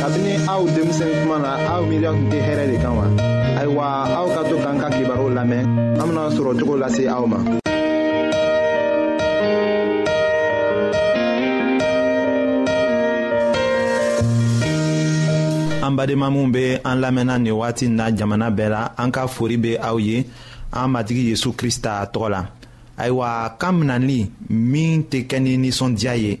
kabini aw denmisɛn kuma na aw miiriya tun tɛ hɛrɛ de kan wa ayiwa aw ka to k'an ka kibaru lamɛn an bena sɔrɔ cogo lase aw ma an badenma minw be an lamɛnna nin wagati na jamana bɛɛ la an ka fori be aw ye an matigi yezu krista tɔgɔ la ayiwa kan minɛli min tɛ kɛ ni nisɔndiya ye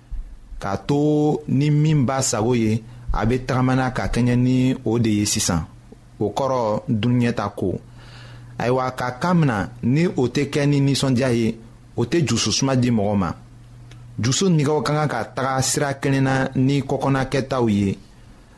k'a to ni min b'a sago ye a bɛ tagamana ka kɛɲɛ ni o de ye sisan o kɔrɔ dunɲɛta ko ayiwa ka kan mina ni o tɛ kɛ ni nisɔndiya ye o tɛ jususuma di mɔgɔ ma jusu nigɛw ka kan ka taga sira kelen na ni kɔkɔna kɛtaw ye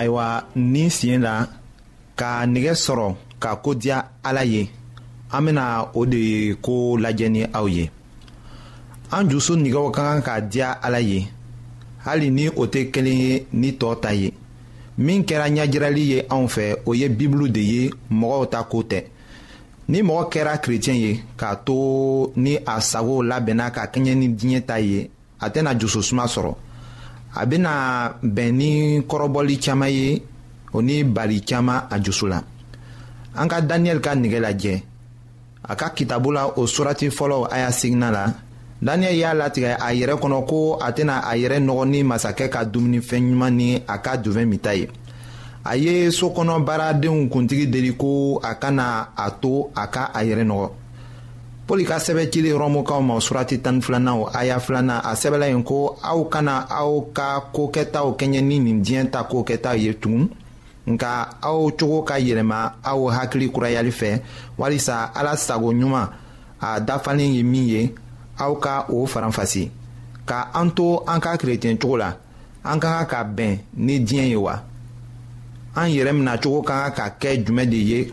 ayiwa nin sen la ka nɛgɛ sɔrɔ ka ko diya ala ye an bɛna o de ko lajɛ ni aw ye an dusu nɛgɛw ka kan ka diya ala ye hali ni o tɛ kelen ye ni tɔ ta ye min kɛra ɲajirali ye anw fɛ o ye bibulu de ye mɔgɔw ta ko tɛ ni mɔgɔ kɛra kerecɛn ye k'a to ni a sago labɛnna ka kɛɲɛ ni diɲɛ ta ye a tɛna jusosuma sɔrɔ a bɛna bɛn ni kɔrɔbɔli caman ye o ni bali caman a jusu la an ka daniyɛli ka nɛgɛ lajɛ a ka kitabu la o surati fɔlɔ a y'a sigina la daniel y'a latigɛ a yɛrɛ kɔnɔ ko a tɛna a yɛrɛ nɔgɔ ni masakɛ ka dumunifɛn ɲuman ni a ka dufɛn mita ye a ye so kɔnɔ baaradenw kuntigi deli ko a kana a to a ka a yɛrɛ nɔgɔ pɔli ka sɛbɛn cili rɔmukaw ma surati tan filanan a y'a filanan a sɛbɛnla yen ko aw kana aw ka ko kɛtaw kɛɲɛ ni nin diɲɛ ta ko kɛtaw ye tugun nka aw cogo ka yɛlɛma aw hakili kurayali fɛ walisa ala sago ɲuman a dafalen ye min ye aw ka o faranfasi ka an to an ka kerecɛn cogo la an ka kan ka bɛn ni diɲɛ ye wa an yɛrɛ minɛ cogo ka kan ka kɛ jumɛn de ye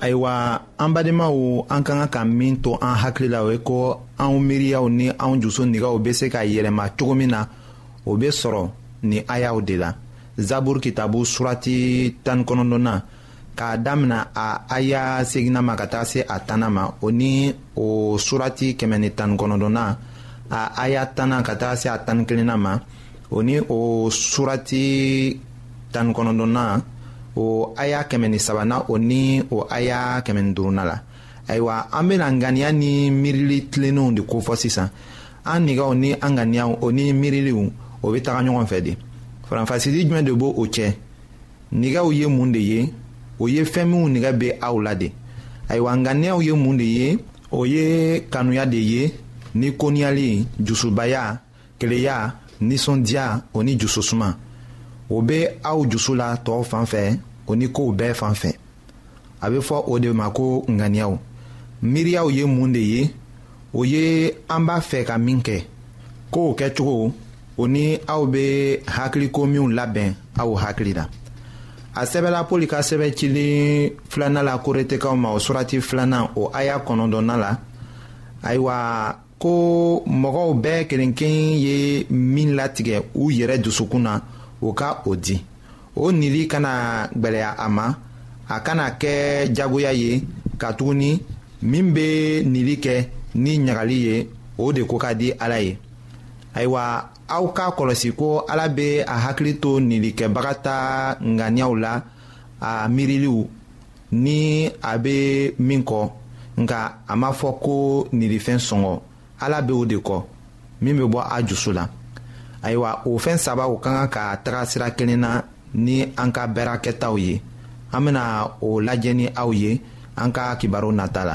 ayiwa an badenmaw an ka kan ka min to an hakili la o ye ko anw miiriyaw ni anw jusu nigaw bɛ se ka yɛlɛma cogo min na o bɛ sɔrɔ nin ayaw de la zaburu kitabu surati tan kɔnɔntɔnna k'a damina a aya seginna ma ka taa se a tanna ma o ni o surati kɛmɛ ni tan kɔnɔntɔnna a aya tanna ka taa se a tan ni kelenna ma o ni o surati tan ni kɔnɔntɔnna o aya kɛmɛ ni sabanan o ni o aya kɛmɛ ni duurunan la ayiwa an bɛna ŋaniya ni miirili tilennenw de kofɔ sisan an nɛgɛw ni an ŋaniyaw o ni miiriliw o bɛ taga ɲɔgɔn fɛ de faranfasili jumɛn de b'o o cɛ nɛgɛw ye mun de ye o ye fɛn minnu nɛgɛ bɛ aw la de ayiwa ŋaniyaw ye mun de ye o ye kanuya de ye ni koniyali dusubaya keleya nisɔndiya o ni jususuma o bɛ aw dusu la tɔw fan fɛ o ni kow bɛɛ fan fɛ a bɛ fɔ o de ma ko ŋaniyaw miiriyaw ye mun de ye o ye an b'a fɛ ka min kɛ kow kɛcogo o ni aw bɛ hakiliko minw labɛn aw hakili la a sɛbɛla pɔli ka sɛbɛn cilen filanan la koretekaw ma o surati filanan o aya kɔnɔntɔnnan la ayiwa ko mɔgɔw bɛɛ kelenkelenn ye min latigɛ u yɛrɛ dusukun na o ka o di o nili kana gwɛlɛya a ma a kana kɛ jagoya ye katuguni min bɛ nili kɛ ni ɲagali ye o de ko ka di ala ye ayiwa aw k'a kɔlɔsi ko ala bɛ a hakili to nilikɛbaga ta ŋaniyaw la a miiriliw ni a bɛ min kɔ nka a ma fɔ ko nirifɛn sɔngɔ ala bɛ o de kɔ min bɛ bɔ a dusu la ayiwa o fɛn saba o ka kan ka taga sira kelen na ni an ka baara kɛtaw ye an bɛna o lajɛ ni aw ye an ka kibaru nata la.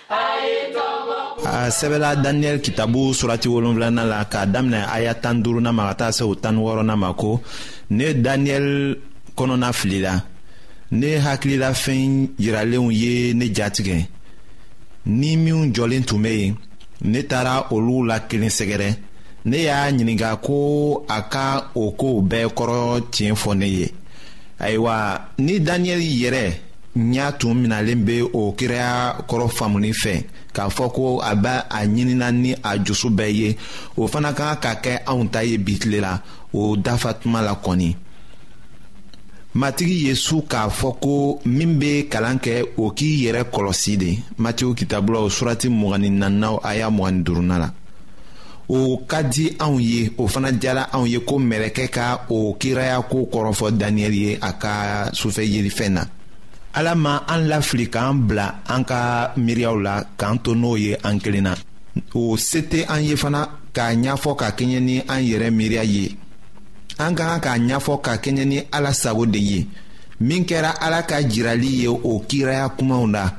a sɛbɛla daniyɛli kitabu surati wolonfilana la k'a daminɛ aya tan duruna ma ka taa se o tan wɔɔrɔna ma ko ne daniyɛli kɔnɔna filila ne hakililafɛn yiralenw ye ne jatigɛ ni minw jɔlen tun bɛ yen ne taara olu la kelen sɛgɛrɛ ne y'a ɲininka ko a ka o kow bɛɛ kɔrɔ tiɲɛ fɔ ne ye ayiwa ni daniyɛli yɛrɛ ɲa tun minalen bɛ o kiraya kɔrɔ faamuni fɛ k'a fɔ ko a bɛ a ɲinina ni a jusu bɛɛ ye o fana kan ka kɛ anw ta ye bi tile la o dafa tuma la kɔni matigi yesu k'a fɔ ko min bɛ kalan kɛ o k'i yɛrɛ kɔlɔsi de matiw kitabulaw surati mɔgɔni nannaw a y'a mɔgɔni durunna la o ka di anw ye o fana diyara anw ye ko mɛlɛkɛ ka o kiraya ko kɔrɔfɔ daniyɛli ye a ka sufɛ yelifɛn na ala ma an lafili k'an bila an ka miiriyaw la k'an to n'o ye an kelen na o se tɛ an ye fana k'a ɲɛfɔ ka kɛɲɛ ni an yɛrɛ miiriya ye an ka kan k'a ɲɛfɔ ka kɛɲɛ ni ala sago de ye min kɛra ala ka jirali ye o kiraya kumaw la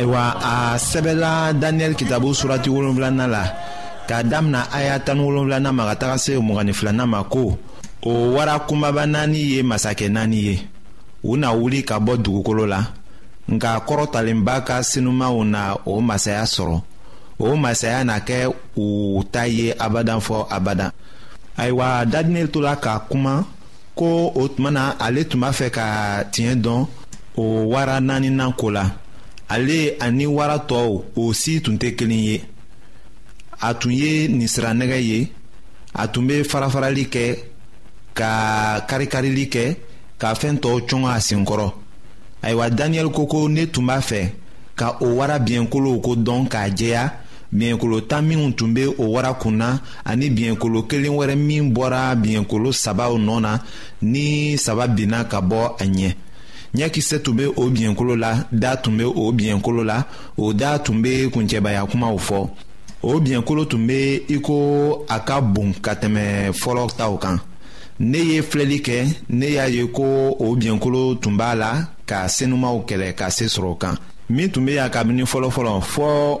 ayiwa a sɛbɛla daniyɛli kitabu surati wolonfilana la k'a damina aya tan ni wolonfilana ma ka taga se mugan ni filana ma ko o wara kunbaba naani ye masakɛ naani ye u na wuli ka bɔ dugukolo la nka kɔrɔtalenba ka sinumanw na o masaya sɔrɔ o masaya na kɛ u ta ye abadan fɔ abadan ayiwa daniyɛli tola ka kuma ko o tuma na ale tun b'a fɛ ka tiɲɛ dɔn o wara naaninan ko la ale ani wara tɔw o si tun tɛ kelen ye a tun ye ninsiranɛgɛ ye a tun bɛ farafarali kɛ ka karikarili kɛ ka fɛn tɔw cɔn a senkɔrɔ ayiwa daniyɛli ko ko ne tun b'a fɛ ka o wara biɲɛkolow ko dɔn k'a jɛya biɲɛkolo tan minw tun bɛ o wara kun na ani biɲɛkolo kelen wɛrɛ min bɔra biɲɛkolo sabaw nɔ na ni saba binna ka bɔ a ɲɛ ɲɛkisɛ tun bɛ o biɲɛkolo la da tun bɛ o biɲɛkolo la o da tun bɛ kuncɛbaya kumaw fɔ o biɲɛkolo tun bɛ i ko a ka bon ka tɛmɛ fɔlɔ taw kan ne ye filɛli kɛ ne y'a ye ko o biɲɛkolo tun b'a la ka senumaw kɛlɛ ka se sɔrɔ o kan min tun bɛ yan kabini fɔlɔfɔlɔ fɔɔ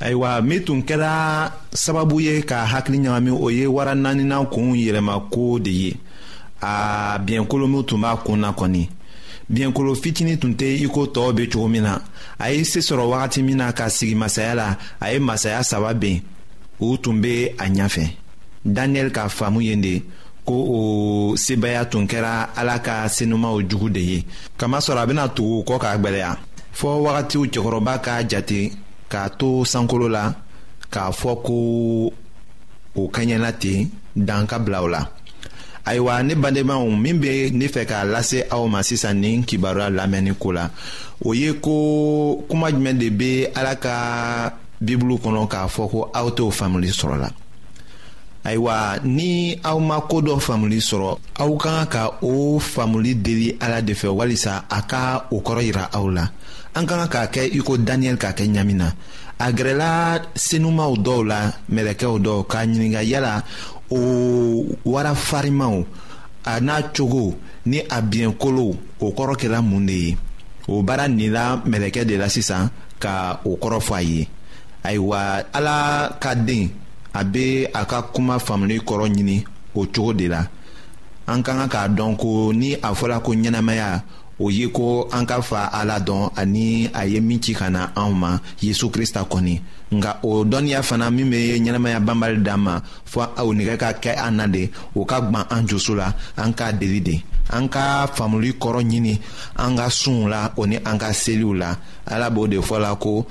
ayiwa min tun kɛra sababu ye ka hakili ɲagami o ye wara naaninan kun yɛlɛmako de ye a biɲɛkolo min tun b'a kun na kɔni biɲɛkolo fitinin tun tɛ i ko tɔw bɛ cogo min na a ye se sɔrɔ wagati min na ka sigi masaya la a ye masaya saba ben u tun bɛ a ɲɛfɛ daniel ka faamu ye de ko o sebaaya tun kɛra ala ka senumaw jugu de ye kamasɔrɔ a bɛna tugu kɔ k'a gbɛlɛya fɔɔ wagatiw cɛkɔrɔba k'a jate k'a to sankolo la k'a fɔ ko o kaɲɛla ten dan ka bila o la ayiwa ne badenmaw min bɛ ne fɛ k'a lase aw ma sisan nin kibaruya lamɛnni ko la o ye ko kuma jumɛn de bɛ ala ka bibulu kɔnɔ k'a fɔ ko aw t'o faamuli sɔrɔ la ayiwa ni aw ma ko dɔ faamuli sɔrɔ aw ka kan ka o faamuli deli ala de fɛ walisa a ka o kɔrɔ yira aw la an ka kan k'a kɛ i ko daniyɛli k'a kɛ ɲami na a gɛrɛla senumaw dɔw la mɛlɛkɛw dɔw k'a ɲininka yala o wara farimaw a n'a cogo ni a biɲɛkolow o kɔrɔ kɛra mun de ye o baara nila mɛlɛkɛ de la sisan ka o kɔrɔ fɔ a ye ayiwa ala ka den a bɛ a ka kuma faamuli kɔrɔ ɲini o cogo de la an ka kan k'a dɔn ko ni a fɔra ko ɲɛnamaya o ye ko an ka fa ala dɔn ani a ye min ci ka na anw ma yesu krista kɔni nka o dɔnniya fana min bɛ ɲɛnamaya banbali d'an ma fɔ o nɛgɛ ka kɛ an na de o ka gwan an dusu la an k'a deli de an ka faamuli kɔrɔ ɲini an ka sunw la o ni an ka seliw la ala b'o de fɔ la ko